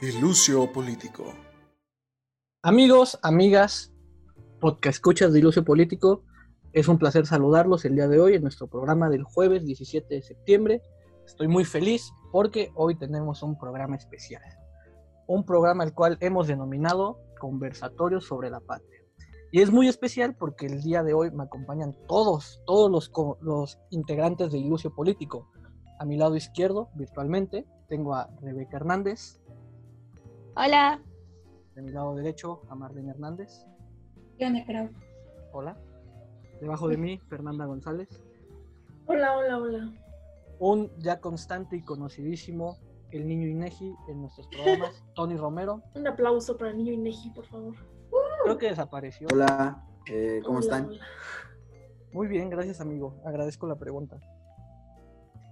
Ilucio Político. Amigos, amigas, podcast escuchas de Ilucio Político, es un placer saludarlos el día de hoy en nuestro programa del jueves 17 de septiembre. Estoy muy feliz porque hoy tenemos un programa especial. Un programa el cual hemos denominado Conversatorios sobre la Patria. Y es muy especial porque el día de hoy me acompañan todos, todos los, los integrantes de Ilucio Político. A mi lado izquierdo, virtualmente, tengo a Rebeca Hernández. Hola. De mi lado derecho, a Marlene Hernández. ¿Qué onda, creo? Hola. Debajo de mí, Fernanda González. Hola, hola, hola. Un ya constante y conocidísimo, el niño Inegi en nuestros programas, Tony Romero. Un aplauso para el niño Inegi, por favor. Creo que desapareció. Hola, eh, ¿cómo Hola, están? hola. Muy bien, gracias amigo. Agradezco la pregunta.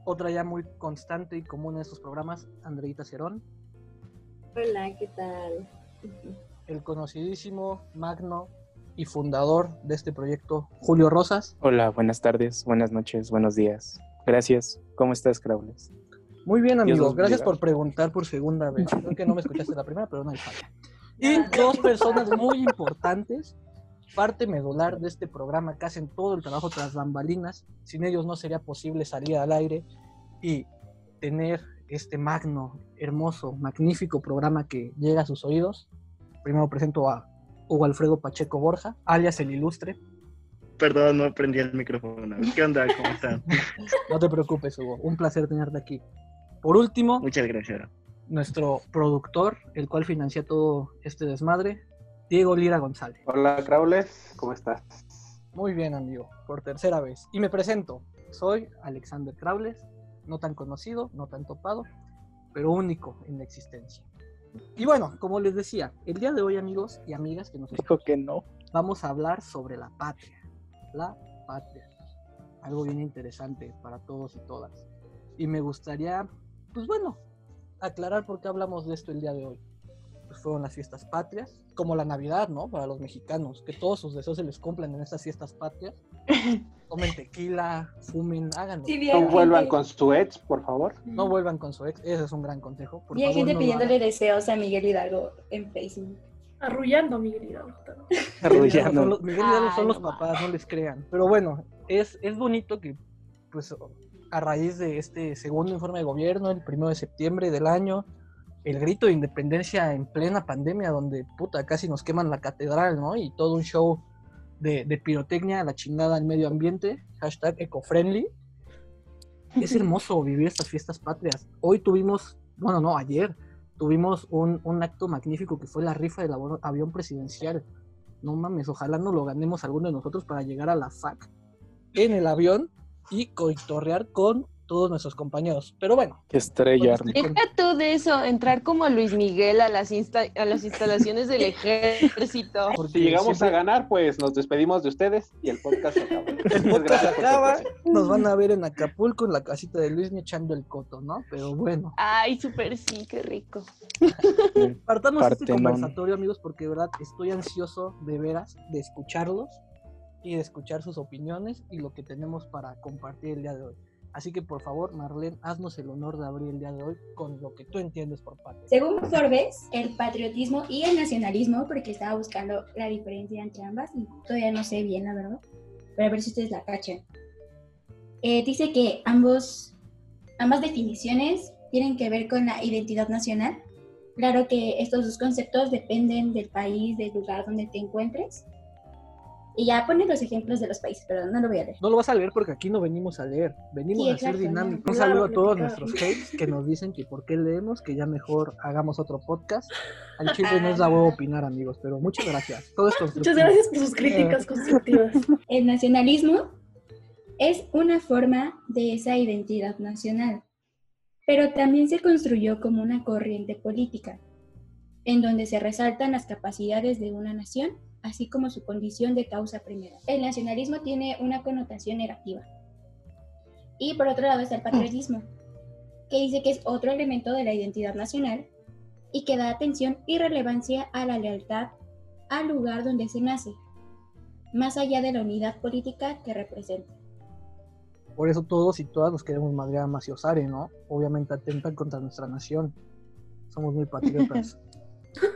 Otra ya muy constante y común en estos programas, Andreita Cerón. Hola, ¿qué tal? El conocidísimo, magno y fundador de este proyecto, Julio Rosas. Hola, buenas tardes, buenas noches, buenos días. Gracias. ¿Cómo estás, Craules? Muy bien, amigos. Gracias por preguntar por segunda vez. Creo que no me escuchaste la primera, pero no hay falla. Y dos personas muy importantes, parte medular de este programa, que hacen todo el trabajo tras bambalinas. Sin ellos no sería posible salir al aire y tener este magno, hermoso, magnífico programa que llega a sus oídos. Primero presento a Hugo Alfredo Pacheco Borja, alias el Ilustre. Perdón, no prendí el micrófono. ¿Qué onda? ¿Cómo están? No te preocupes, Hugo. Un placer tenerte aquí. Por último, Muchas gracias. nuestro productor, el cual financia todo este desmadre, Diego Lira González. Hola, Craules, ¿cómo estás? Muy bien, amigo, por tercera vez. Y me presento, soy Alexander Craules, no tan conocido, no tan topado, pero único en la existencia. Y bueno, como les decía, el día de hoy, amigos y amigas que nos Dijo que no. vamos a hablar sobre la patria. La patria. Algo bien interesante para todos y todas. Y me gustaría, pues bueno, aclarar por qué hablamos de esto el día de hoy. Pues fueron las fiestas patrias, como la Navidad, ¿no? Para los mexicanos, que todos sus deseos se les cumplan en estas fiestas patrias. Tomen tequila, fumen, háganlo. Sí, No vuelvan gente- con su ex, por favor. No vuelvan con su ex, ese es un gran consejo. Por a favor, gente no pidiéndole deseos a Miguel Hidalgo en Facebook. Arrullando a Miguel Hidalgo. también. Miguel Hidalgo son Arrullando. los, Miguel Hidalgo son los no papás, no les crean. Pero bueno, es, es bonito que, pues, a raíz de este segundo informe de gobierno, el primero de septiembre del año, el grito de independencia en plena pandemia, donde, puta, casi nos queman la catedral, ¿no? Y todo un show de, de pirotecnia la chingada al medio ambiente, hashtag ecofriendly. Es hermoso vivir estas fiestas patrias. Hoy tuvimos, bueno, no, ayer tuvimos un, un acto magnífico que fue la rifa del avión presidencial. No mames, ojalá no lo ganemos alguno de nosotros para llegar a la FAC en el avión y coitorrear con todos nuestros compañeros. Pero bueno. Con- Deja tú de eso, entrar como Luis Miguel a las, insta- a las instalaciones del ejército. porque Si llegamos siempre a ganar, pues nos despedimos de ustedes y el podcast acaba. el podcast acaba, nos van a ver en Acapulco, en la casita de Luis, echando el coto, ¿no? Pero bueno, Ay, súper sí, qué rico. partamos de este conversatorio, amigos, porque de verdad estoy ansioso de veras de escucharlos y de escuchar sus opiniones y lo que tenemos para compartir el día de hoy. Así que por favor, Marlene, haznos el honor de abrir el día de hoy con lo que tú entiendes por patria. Según Forbes, el patriotismo y el nacionalismo, porque estaba buscando la diferencia entre ambas y todavía no sé bien, la verdad, pero a ver si ustedes la cachan. Eh, dice que ambos, ambas definiciones tienen que ver con la identidad nacional. Claro que estos dos conceptos dependen del país, del lugar donde te encuentres. Y ya ponen los ejemplos de los países, pero no lo voy a leer. No lo vas a leer porque aquí no venimos a leer, venimos Sí, a ser dinámicos. no. Un saludo a todos nuestros hates que nos dicen que por qué leemos, que ya mejor hagamos otro podcast. Al chile no es la huevo opinar, amigos, pero muchas gracias. Todo es constructivo. Muchas gracias por sus críticas constructivas. El nacionalismo es una forma de esa identidad nacional, pero también se construyó como una corriente política, en donde se resaltan las capacidades de una nación, así como su condición de causa primera. El nacionalismo tiene una connotación negativa. Y por otro lado está el patriotismo, que dice que es otro elemento de la identidad nacional y que da atención y relevancia a la lealtad al lugar donde se nace, más allá de la unidad política que representa. Por eso todos y todas nos queremos madrear a Maciosare, ¿no? Obviamente atentan contra nuestra nación. somos muy patriotas.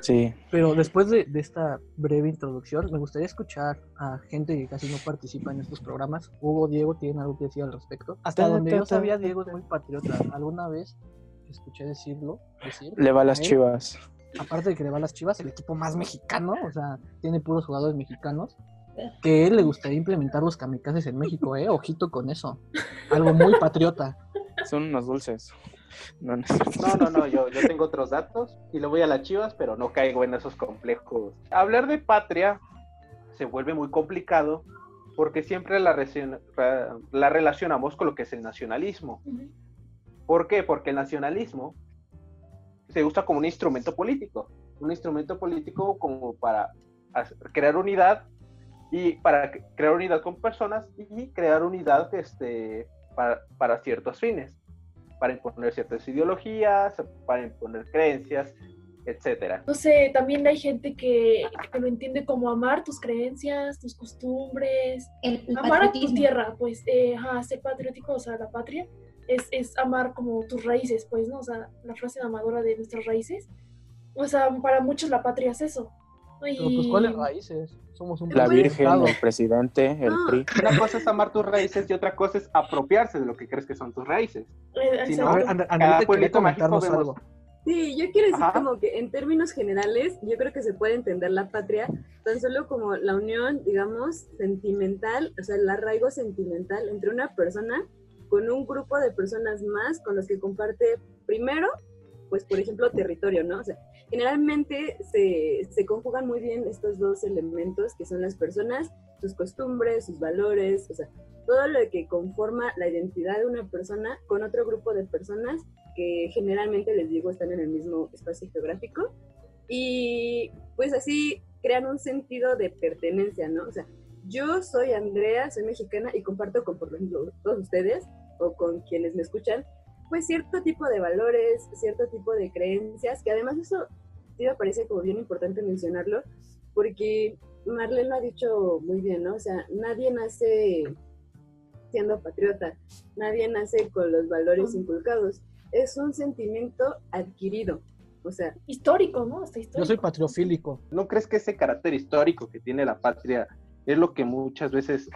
Sí, Pero después de, de esta breve introducción, me gustaría escuchar a gente que casi no participa en estos programas. Hugo, Diego, ¿tienen algo que decir al respecto? Hasta Ta, donde ta, yo sabía, Diego es muy patriota. ¿Alguna vez escuché decirlo? Decir, le va a las él, chivas. Aparte de que le va a las chivas, el equipo más mexicano, o sea, tiene puros jugadores mexicanos. Que él le gustaría implementar los kamikazes en México, ¿eh? Ojito con eso. Algo muy patriota. Son unos dulces. No, no. No, no, no, yo, yo tengo otros datos y le voy a las chivas, pero no caigo en esos complejos. Hablar de patria se vuelve muy complicado porque siempre la, relacionamos con lo que es el nacionalismo. ¿Por qué? Porque el nacionalismo se usa como un instrumento político, un instrumento político como para crear unidad y para crear unidad con personas y crear unidad este, para, para ciertos fines, para imponer ciertas ideologías, para imponer creencias, etcétera. No sé, también hay gente que, que lo entiende como amar tus creencias, tus costumbres, El, el amar a tu tierra, pues, eh, ajá, ser patriótico, o sea, la patria, es, es amar como tus raíces, pues, ¿no? O sea, la frase amadora de nuestras raíces. O sea, para muchos la patria es eso. pues, ¿cuáles raíces? Somos un La Virgen, estado. el presidente, el No. PRI. Una cosa es amar tus raíces y otra cosa es apropiarse de lo que crees que son tus raíces. eh, Si no, Cada pueblito mágico comentarnos vemos- algo. Sí, yo quiero decir Ajá. como que en términos generales, yo creo que se puede entender la patria tan solo como la unión, digamos, sentimental, o sea, el arraigo sentimental entre una persona con un grupo de personas más con los que comparte primero, pues por ejemplo, territorio, ¿no? O sea, generalmente se, se conjugan muy bien estos dos elementos que son las personas, sus costumbres, sus valores, o sea, todo lo que conforma la identidad de una persona con otro grupo de personas que generalmente les digo están en el mismo espacio geográfico y pues así crean un sentido de pertenencia, ¿no? O sea, yo soy Andrea, soy mexicana y comparto con, por ejemplo, todos ustedes o con quienes me escuchan, pues cierto tipo de valores, cierto tipo de creencias, que además eso sí me parece como bien importante mencionarlo, porque Marlene lo ha dicho muy bien, ¿no? O sea, nadie nace siendo patriota, nadie nace con los valores inculcados, es un sentimiento adquirido, o sea, Histórico, ¿no? Histórico. Yo soy patriofílico. ¿No crees que ese carácter histórico que tiene la patria es lo que muchas veces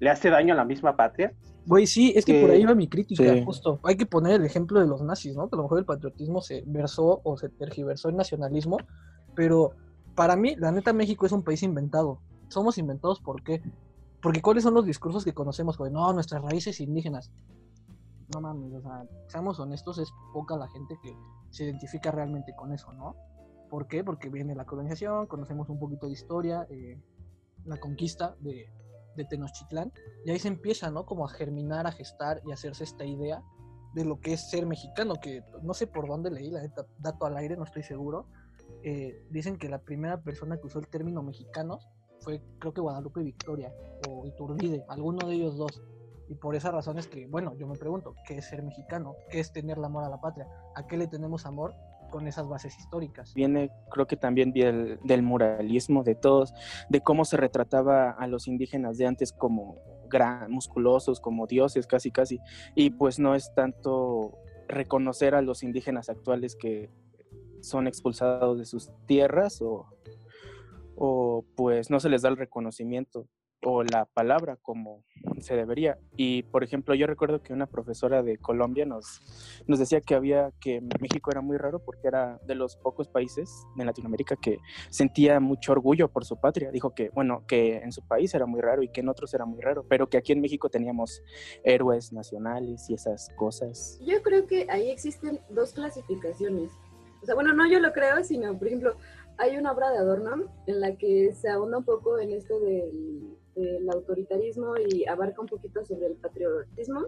le hace daño a la misma patria? Güey, sí, es que Que- por ahí va mi crítica, Sí. justo. Hay que poner el ejemplo de los nazis, ¿no? Que a lo mejor el patriotismo se versó o se tergiversó en nacionalismo, pero para mí, la neta, México es un país inventado. Somos inventados, ¿por qué? Porque ¿cuáles son los discursos que conocemos, güey? No, nuestras raíces indígenas. No mames, o sea, seamos honestos, es poca la gente que se identifica realmente con eso, ¿no? ¿Por qué? Porque viene la colonización, conocemos un poquito de historia, eh, la conquista de, de Tenochtitlán, y ahí se empieza, ¿no? Como a germinar, a gestar y a hacerse esta idea de lo que es ser mexicano, que no sé por dónde leí, la neta, dato al aire, no estoy seguro. Eh, dicen que la primera persona que usó el término mexicanos fue, creo que Guadalupe Victoria o Iturbide, alguno de ellos dos. Y por esa razón es que, bueno, yo me pregunto, ¿qué es ser mexicano? ¿Qué es tener el amor a la patria? ¿A qué le tenemos amor con esas bases históricas? Viene, creo que también del, del muralismo de todos, de cómo se retrataba a los indígenas de antes como gran, musculosos, como dioses, casi, casi. Y pues no es tanto reconocer a los indígenas actuales que son expulsados de sus tierras o, o pues no se les da el reconocimiento o la palabra como se debería. Y por ejemplo, yo recuerdo que una profesora de Colombia nos, nos decía que había que México era muy raro porque era de los pocos países de Latinoamérica que sentía mucho orgullo por su patria. Dijo que, bueno, que en su país era muy raro y que en otros era muy raro, pero que aquí en México teníamos héroes nacionales y esas cosas. Yo creo que ahí existen dos clasificaciones. O sea, bueno, no yo lo creo, sino, por ejemplo, hay una obra de Adorno en la que se ahonda un poco en esto del, del autoritarismo y abarca un poquito sobre el patriotismo.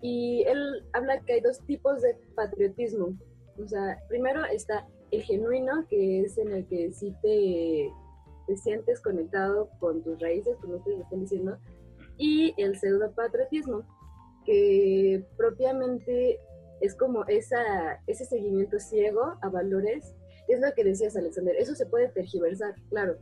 Y él habla que hay dos tipos de patriotismo. O sea, primero está el genuino, que es en el que sí te, te sientes conectado con tus raíces, como ustedes están diciendo, y el pseudopatriotismo, que propiamente es como esa, ese seguimiento ciego a valores, es lo que decías Alexander, eso se puede tergiversar, claro,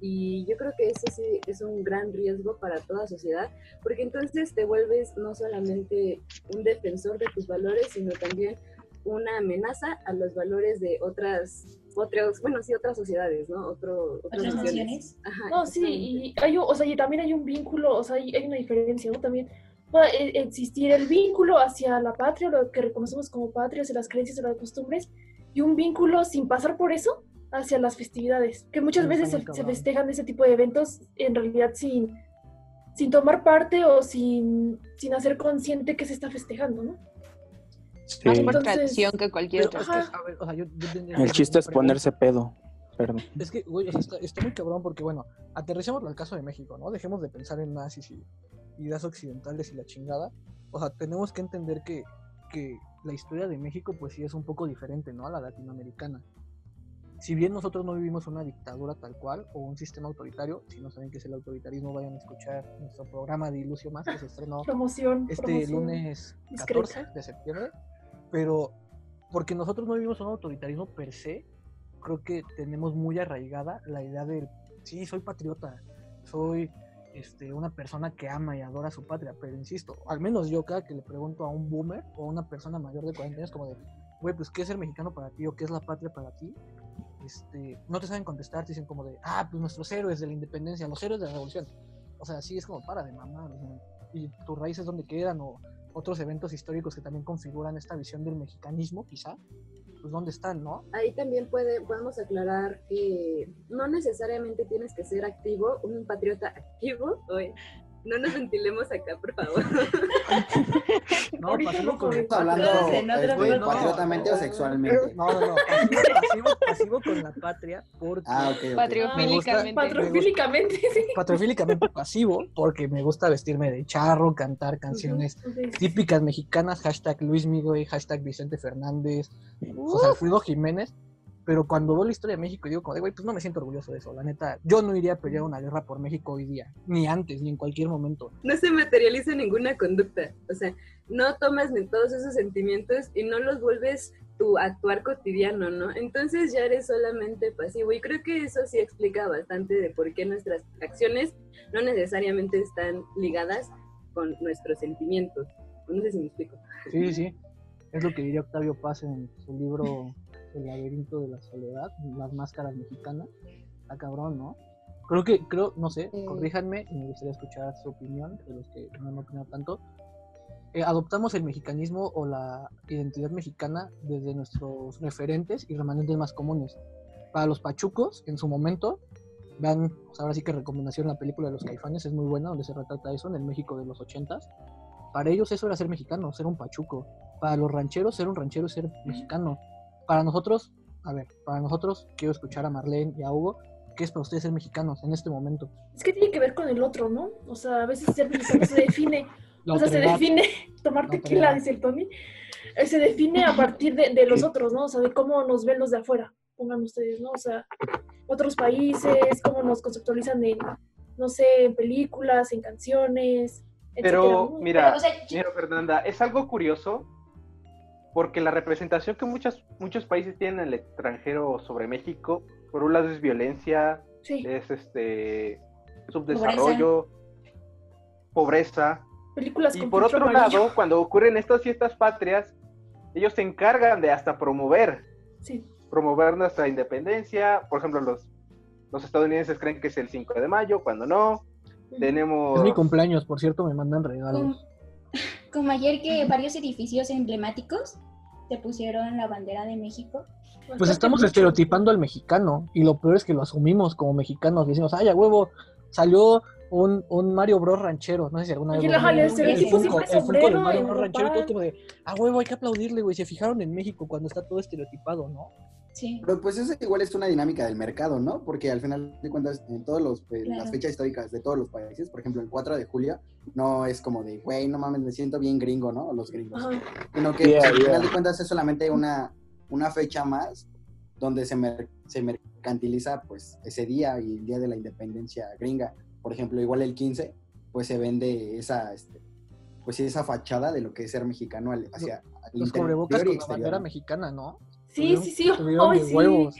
y yo creo que eso sí es un gran riesgo para toda sociedad, porque entonces te vuelves no solamente un defensor de tus valores, sino también una amenaza a los valores de otras, otras bueno, sí, otras sociedades, ¿no? Otro, otras ¿Otras naciones. Ajá, No, sí, y hay, un- o sea, y también hay un vínculo, o sea, hay, hay una diferencia, ¿no? También puede e- existir el vínculo hacia la patria, lo que reconocemos como patria, hacia las creencias, hacia las costumbres, y un vínculo sin pasar por eso hacia las festividades, que muchas Sí, veces se, festejan ese tipo de eventos en realidad sin, sin tomar parte o sin, sin hacer consciente que se está festejando, ¿no? Sí. Más por tradición que cualquier otra es cosa. que, a ver, o sea, yo, yo tendría El chiste es ponerse pedo. Perdón. Es que, güey, está muy cabrón porque, bueno, aterricémoslo al caso de México, ¿no? Dejemos de pensar en nazis y ideas occidentales y la chingada. O sea, tenemos que entender que, que la historia de México, pues sí es un poco diferente, ¿no? A la latinoamericana. Si bien nosotros no vivimos una dictadura tal cual o un sistema autoritario, si no saben qué es el autoritarismo, vayan a escuchar nuestro programa de Ilusio Más que se estrenó Promoción. este promoción. lunes discreta. 14 de septiembre, pero porque nosotros no vivimos un autoritarismo per se, creo que tenemos muy arraigada la idea del, sí, soy patriota, soy este, una persona que ama y adora su patria, pero insisto, al menos yo cada que le pregunto a un boomer o a una persona mayor de 40 años como de, güey, pues ¿qué es ser mexicano para ti o qué es la patria para ti? Este, no te saben contestar, te dicen como de, ah, pues nuestros héroes de la independencia, los héroes de la revolución. O sea, sí es como para de mamar. o sea, y tus raíces dónde quedan o otros eventos históricos que también configuran esta visión del mexicanismo, quizá, pues dónde están, ¿no? Ahí también puede, podemos aclarar que no necesariamente tienes que ser activo, un patriota activo. No nos ventilemos acá, por favor. No, pasivo con Hablando mundo. patriotamente o sexualmente. No, no, no, pasivo, pasivo, pasivo con la patria porque Ah, ok, ok. Patriofílicamente. Patrofílicamente, sí. patriofílicamente pasivo porque me gusta vestirme de charro, cantar canciones típicas mexicanas, hashtag Luis Miguel, hashtag Vicente Fernández, José Alfredo Jiménez, pero cuando veo la historia de México y digo como de, güey, pues no me siento orgulloso de eso, la neta, yo no iría a pelear una guerra por México hoy día, ni antes, ni en cualquier momento. No se materializa ninguna conducta. O sea, no tomas ni todos esos sentimientos y no los vuelves tu actuar cotidiano, ¿no? Entonces ya eres solamente pasivo. Y creo que eso sí explica bastante de por qué nuestras acciones no necesariamente están ligadas con nuestros sentimientos. No sé si me explico. Sí, sí, es lo que diría Octavio Paz en su libro El laberinto de la soledad, las máscaras mexicanas, está cabrón, ¿no? Creo que, creo, no sé, Sí. corríjanme me gustaría escuchar su opinión, de los que no me opinan tanto. Eh, adoptamos el mexicanismo o la identidad mexicana desde nuestros referentes y remanentes más comunes. Para los pachucos, en su momento, vean, pues ahora sí que recomendación la película de los caifanes, es muy buena, donde se retrata eso en el México de los ochentas. Para ellos eso era ser mexicano, ser un pachuco. Para los rancheros, ser un ranchero es ser mexicano. Para nosotros, a ver, para nosotros, quiero escuchar a Marlene y a Hugo, ¿qué es para ustedes ser mexicanos en este momento? Es que tiene que ver con el otro, ¿no? O sea, a veces ser mexicano se define, o sea, se define, tomar La tequila, dice el Tony, eh, se define a partir de, de los otros, ¿no? O sea, de cómo nos ven los de afuera, pongan ustedes, ¿no? O sea, otros países, cómo nos conceptualizan en, no sé, en películas, en canciones, etcétera, Pero mira, Pero, o sea, yo- mira, Fernanda, es algo curioso porque la representación que muchas, muchos países tienen en el extranjero sobre México, por un lado es violencia, Sí, es este subdesarrollo, pobreza, películas y con por otro amarillo. lado, cuando ocurren estas fiestas patrias, ellos se encargan de hasta promover, Sí, promover nuestra independencia. Por ejemplo, los, los estadounidenses creen que es el 5 de mayo, cuando no. Tenemos... Es mi cumpleaños, por cierto, me mandan regalos. Como, como ayer que varios edificios emblemáticos te pusieron la bandera de México. Pues estamos estereotipando al mexicano y lo peor es que lo asumimos como mexicanos. Decimos, ay, a huevo, salió un, un Mario Bros ranchero. No sé si alguna vez lo el estereotipo Funko, siempre el Funko del Mario Bros ranchero, todo como de, a huevo, hay que aplaudirle, güey. Se fijaron en México cuando está todo estereotipado, ¿no? Sí. Pero pues eso igual es una dinámica del mercado, ¿no? Porque al final de cuentas, en todas las Claro. fechas históricas de todos los países, por ejemplo, el 4 de julio, no es como de, güey, no mames, me siento bien gringo, ¿no? Los gringos. Ajá. Sino que Yeah, pues, al yeah. final de cuentas es solamente una, una fecha más donde se, mer- se mercantiliza pues ese día y el día de la independencia gringa. Por ejemplo, igual el 15, pues se vende esa, este, pues esa fachada de lo que es ser mexicano hacia el Los interior cubrebocas con la bandera mexicana, ¿no? Sí, sí, sí. huevos.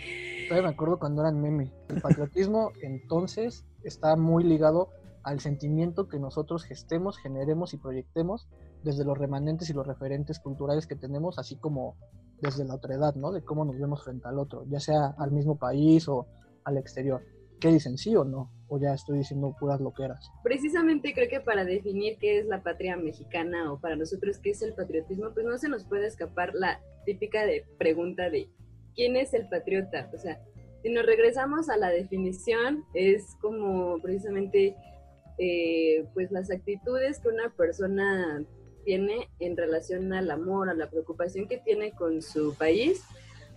Todavía me acuerdo cuando eran meme. El patriotismo entonces está muy ligado al sentimiento que nosotros gestemos, generemos y proyectemos desde los remanentes y los referentes culturales que tenemos, así como desde la otra edad, ¿no? De cómo nos vemos frente al otro, ya sea al mismo país o al exterior. ¿Qué dicen, sí o no? O ya estoy diciendo puras loqueras. Precisamente creo que para definir qué es la patria mexicana o para nosotros qué es el patriotismo, pues no se nos puede escapar la típica de pregunta de ¿quién es el patriota? O sea, si nos regresamos a la definición, es como precisamente eh, pues las actitudes que una persona tiene en relación al amor, a la preocupación que tiene con su país,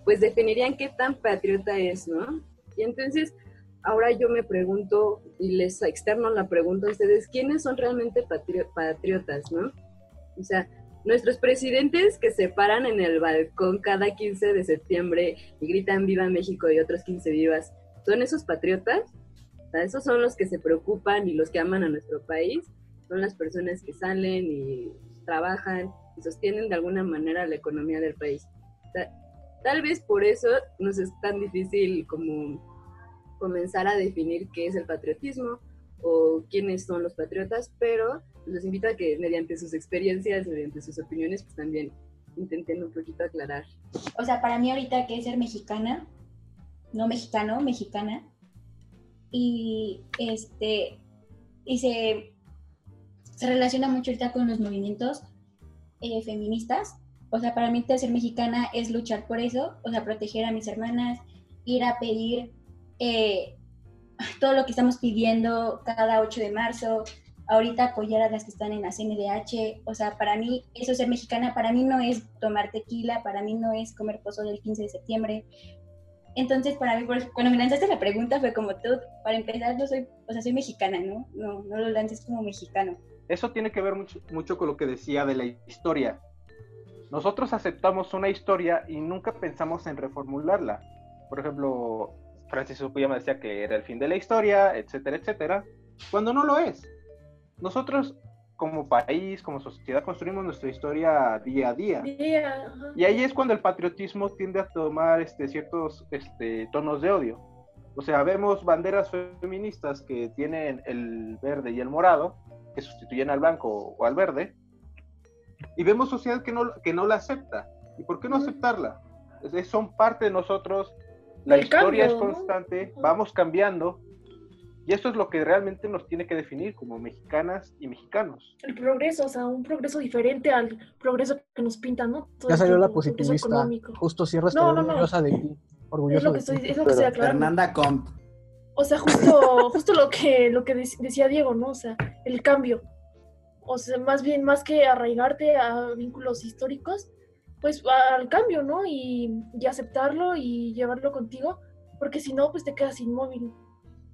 pues definirían qué tan patriota es, ¿no? Y entonces, ahora yo me pregunto y les externo la pregunta a ustedes, ¿quiénes son realmente patriotas, no? O sea, nuestros presidentes que se paran en el balcón cada 15 de septiembre y gritan viva México y otros 15 vivas, ¿son esos patriotas? O sea, esos son los que se preocupan y los que aman a nuestro país, son las personas que salen y trabajan y sostienen de alguna manera la economía del país. tal vez por eso nos es tan difícil como comenzar a definir qué es el patriotismo o quiénes son los patriotas, pero los invito a que mediante sus experiencias, mediante sus opiniones, pues también intenten un poquito aclarar. O sea, para mí ahorita que es ser mexicana, no mexicano, mexicana, y este, y se se relaciona mucho ahorita con los movimientos eh, feministas. O sea, para mí ser mexicana es luchar por eso, o sea, proteger a mis hermanas, ir a pedir eh, todo lo que estamos pidiendo cada 8 de marzo, ahorita apoyar a las que están en la CNDH, o sea, para mí eso es ser mexicana, para mí no es tomar tequila, para mí no es comer pozo del 15 de septiembre. Entonces, para mí, cuando me lanzaste la pregunta fue como, tú, para empezar, yo soy, o sea, soy mexicana, ¿no? No, no lo lances como mexicano. Eso tiene que ver mucho, con lo que decía de la historia. Nosotros aceptamos una historia y nunca pensamos en reformularla. Por ejemplo, Francis Fukuyama decía que era el fin de la historia, etcétera, etcétera, cuando no lo es. Nosotros como país, como sociedad, construimos nuestra historia día a día. y ahí es cuando el patriotismo tiende a tomar este, ciertos este, tonos de odio. O sea, vemos banderas feministas que tienen el verde y el morado, que sustituyen al blanco o al verde, y vemos sociedad que no, que no la acepta. ¿Y por qué no aceptarla? son parte de nosotros, la historia es constante, vamos cambiando, y esto es lo que realmente nos tiene que definir como mexicanas y mexicanos. El progreso, o sea, un progreso diferente al progreso que nos pintan, ¿no? ya salió la positivista. Justo cierras no, no, orgullosa de ti. Orgulloso es lo que, estoy, es Fernanda Comp. O sea, justo, justo lo que, lo que decía Diego, ¿no? O sea, el cambio. O sea, más bien, más que arraigarte a vínculos históricos, pues al cambio, ¿no? Y, y aceptarlo y llevarlo contigo, porque si no, pues te quedas inmóvil.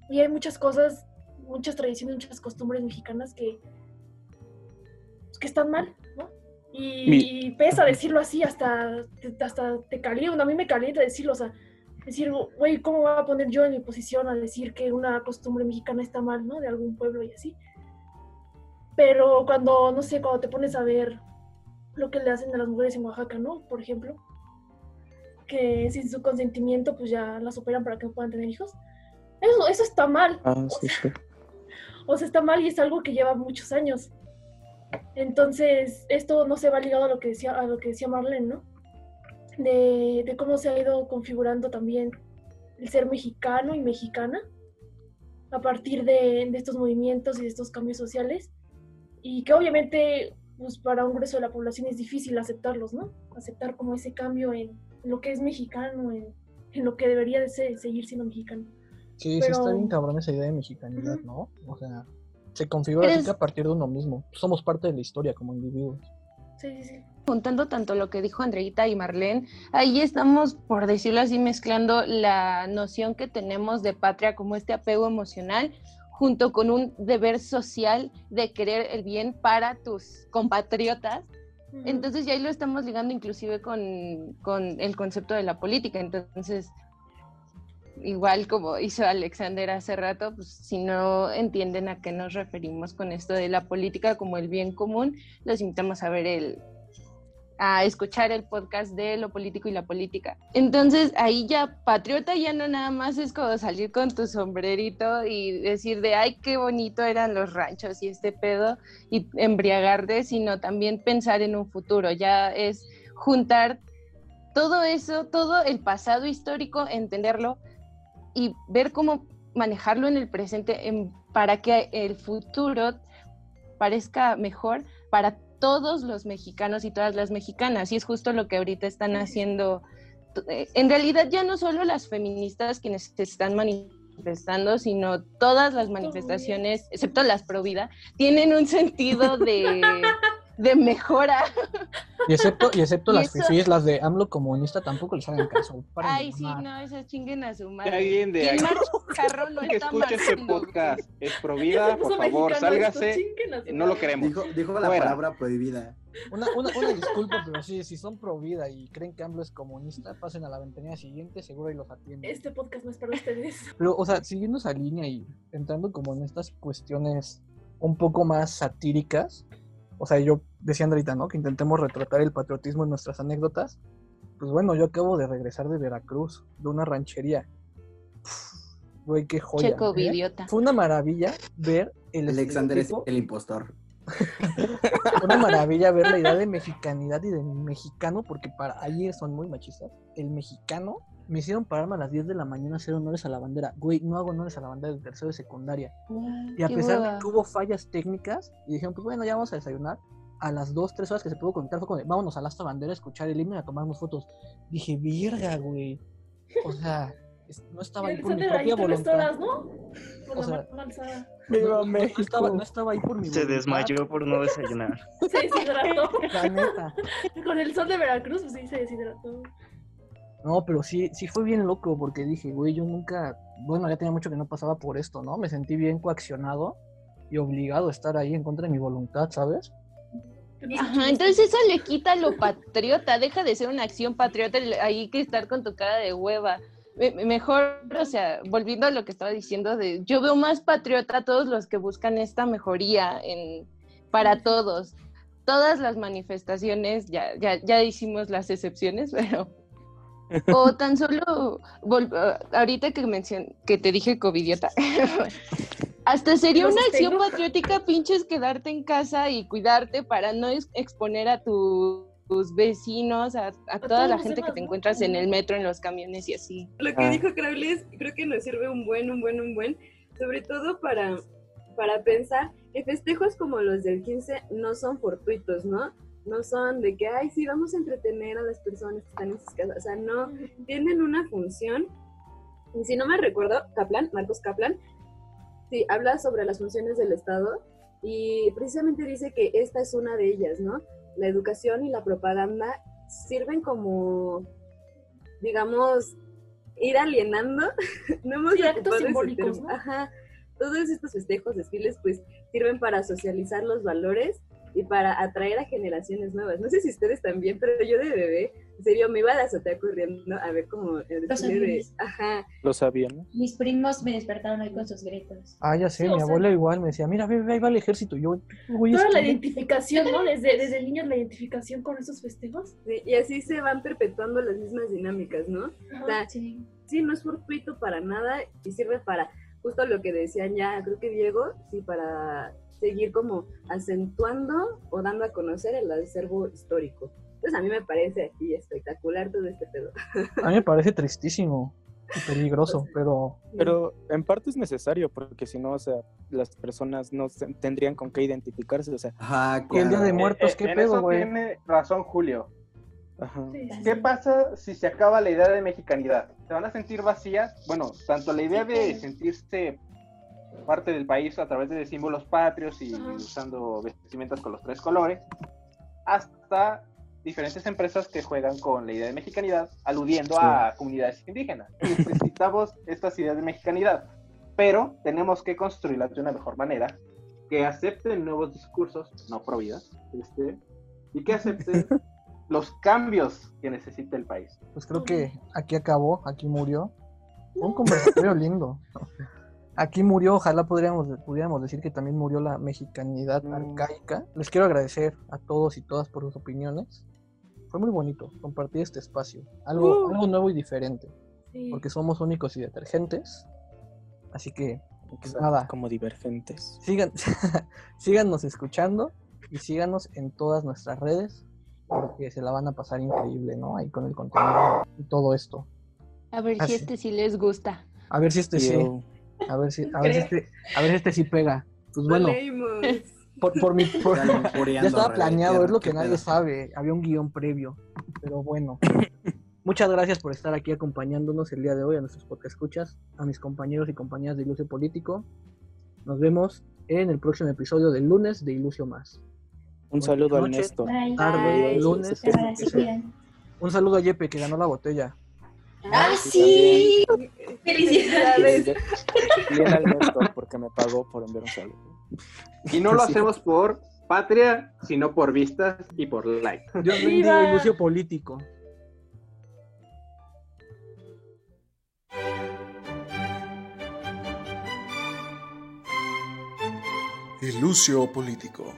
Y hay muchas cosas, muchas tradiciones, muchas costumbres mexicanas que, pues, que están mal, ¿no? Y, pesa decirlo así, hasta, hasta te calienta, a mí me calienta decirlo, o sea, decir, güey, ¿cómo voy a poner yo en mi posición a decir que una costumbre mexicana está mal, ¿no? De algún pueblo y así. Pero cuando, no sé, cuando te pones a ver lo que le hacen a las mujeres en Oaxaca, ¿no? Por ejemplo, que sin su consentimiento pues ya las operan para que no puedan tener hijos. Eso, eso está mal. Ah, sí, sí. O sea, está mal y es algo que lleva muchos años. Entonces, esto no se va ligado a lo que decía, a lo que decía Marlene, ¿no? de, cómo se ha ido configurando también el ser mexicano y mexicana a partir de, estos movimientos y de estos cambios sociales y que obviamente pues, para un grueso de la población es difícil aceptarlos, ¿no? Aceptar como ese cambio en, lo que es mexicano, en, lo que debería de ser, seguir siendo mexicano. Sí, sí está bien cabrón esa idea de mexicanidad, ¿no? O sea, se configura así a partir de uno mismo. Somos parte de la historia como individuos. Sí, sí, sí juntando tanto lo que dijo Andreita y Marlene, ahí estamos, por decirlo así, mezclando la noción que tenemos de patria como este apego emocional junto con un deber social de querer el bien para tus compatriotas. Entonces ya ahí lo estamos ligando inclusive con, con el concepto de la política. Entonces, igual como hizo Alexander hace rato, pues si no entienden a qué nos referimos con esto de la política como el bien común, los invitamos a ver el, a escuchar el podcast de lo político y la política. Entonces ahí ya patriota ya no nada más es como salir con tu sombrerito y decir de ay qué bonito eran los ranchos y este pedo y embriagarte, sino también pensar en un futuro, ya es juntar todo eso, todo el pasado histórico, entenderlo y ver cómo manejarlo en el presente en- para que el futuro parezca mejor para todos los mexicanos y todas las mexicanas. Y es justo lo que ahorita están haciendo. Eh, En realidad ya no solo las feministas quienes se están manifestando, sino todas las manifestaciones, excepto las pro vida, tienen un sentido de, de mejora. Y excepto, y excepto Y las eso- fifís, las de AMLO comunista, tampoco les hagan caso. Ay, sí, no, esas chinguen a su madre. alguien de no que escuche este podcast es puso por favor, sálgase. su No lo queremos. Dijo, dijo la Fuera. palabra prohibida. Una, una, una disculpa, pero sí, si son pro vida y creen que AMLO es comunista, pasen a la ventanilla siguiente, seguro y los atienden. Este podcast no es para ustedes. Pero, o sea, siguiendo esa línea y entrando como en estas cuestiones un poco más satíricas, o sea, yo decía Andrita, ¿no? Que intentemos retratar el patriotismo en nuestras anécdotas. Pues bueno, yo acabo de regresar de Veracruz, de una ranchería. Uf, Güey, qué joya. Checo, ¿eh? idiota. Fue una maravilla ver el Alexander es el impostor. Fue una maravilla ver la idea de mexicanidad y de mexicano, porque para allí son muy machistas. El mexicano me hicieron pararme a las 10 de la mañana a hacer honores a la bandera. Güey, no hago honores a la bandera del tercero de secundaria. Y a pesar hueva. de que hubo fallas técnicas, y dijeron, pues bueno, ya vamos a desayunar. A las 2, 3 horas que se pudo conectar fue como, de, vámonos a asta bandera a escuchar el himno y a tomarnos fotos. Dije, virga, güey. O sea, no estaba ahí por mi propia voluntad. horas, ¿no? Con O la sea, mano alzada. No, no- no estaba, no estaba ahí por mi Se voluntad. desmayó por no desayunar. Se deshidrató. La neta. Con el sol de Veracruz, pues sí, se deshidrató. No, pero sí, sí fue bien loco porque dije, güey, yo nunca, bueno, ya tenía mucho que no pasaba por esto, ¿no? Me sentí bien coaccionado y obligado a estar ahí en contra de mi voluntad, ¿sabes? Ajá, entonces eso le quita lo patriota, deja de ser una acción patriota ahí que estar con tu cara de hueva. Me- me- Mejor, o sea, volviendo a lo que estaba diciendo, de, yo veo más patriota a todos los que buscan esta mejoría en, para todos. Todas las manifestaciones, ya, ya, ya hicimos las excepciones, pero... O tan solo, vol- ah, ahorita que mencion que te dije covidiota, hasta sería una acción patriótica, pinches, quedarte en casa y cuidarte para no ex- exponer a tu- tus vecinos, a, a toda la gente que te encuentras en el metro, en los camiones y así. Lo que Ah. dijo Crowley creo que nos sirve un buen, un buen, un buen, sobre todo para, para pensar que festejos como los del 15 no son fortuitos, ¿no? No son de que, ay, sí, vamos a entretener a las personas que están en sus casas. O sea, no, tienen una función. Y si no me recuerdo, Kaplan, Marcos Kaplan, sí, habla sobre las funciones del Estado y precisamente dice que esta es una de ellas, ¿no? La educación y la propaganda sirven como, digamos, ir alienando. no hemos Sí, actos simbólicos. Ajá. Todos estos festejos, desfiles, pues sirven para socializar los valores y para atraer a generaciones nuevas. No sé si ustedes también, pero yo de bebé, en serio, me iba a la azotea corriendo a ver como el Los de... Ajá. Lo sabían, ¿no? Mis primos me despertaron hoy con sus gritos. Ah, ya sé, Sí, mi sea- abuela igual me decía, mira, ve, ahí va el ejército. Yo, Toda la identificación, ¿no? Desde, desde niños la identificación con esos festejos. Sí, y así se van perpetuando las mismas dinámicas, ¿no? O sea, Sí. sí, no es fortuito para nada y sirve para justo lo que decían ya, creo que Diego, sí, para seguir como acentuando o dando a conocer el acervo histórico. Entonces a mí me parece aquí espectacular todo este pedo. A mí me parece tristísimo y peligroso, pero Pero en parte es necesario, porque si no, o sea, las personas no tendrían con qué identificarse, o sea, Ajá, el Día de Muertos, Eh, ¿qué en pedo, eso güey? tiene razón Julio. ajá. Sí, sí, ¿Qué pasa si se acaba la idea de mexicanidad? ¿Se van a sentir vacías? Bueno, tanto la idea de sentirse parte del país a través de símbolos patrios y usando vestimentas con los tres colores, hasta diferentes empresas que juegan con la idea de mexicanidad, aludiendo a comunidades indígenas. Necesitamos estas ideas de mexicanidad, pero tenemos que construirlas de una mejor manera, que acepten nuevos discursos, no pro vida, este, y que acepten los cambios que necesita el país. pues creo que aquí acabó, aquí murió. Un conversatorio lindo. Aquí murió, ojalá podríamos, pudiéramos decir que también murió la mexicanidad Mm. arcaica. Les quiero agradecer a todos y todas por sus opiniones. Fue muy bonito compartir este espacio. Algo, Uh. algo nuevo y diferente. Sí. Porque somos únicos y detergentes. Así que, pues nada, Como divergentes. sigan, síganos escuchando y síganos en todas nuestras redes. porque se la van a pasar increíble, ¿no? Ahí con el contenido y todo esto. A ver si sí. este sí les gusta. A ver si este sí, Yo- a ver si, a ver si este, a ver si este sí pega. Pues bueno, por, por mi, por- Ya estaba planeado, es lo que nadie pedo. sabe, había un guion previo, pero bueno. Muchas gracias por estar aquí acompañándonos el día de hoy a nuestros podcast escuchas, a mis compañeros y compañeras de Ilusio Político. Nos vemos en el próximo episodio del lunes de Ilusio Más. Un Buenas saludo al noches. Néstor. Bye. Tarde, Bye. lunes, sí. Un saludo a Yepe que ganó la botella. ¡Ah, sí! Felicidades. Bien al Néstor porque me pagó por enviar un saludo. Y no lo Sí. hacemos por patria, sino por vistas y por like. Dios bendiga ¡Viva! Ilusio Político. Ilusio Político.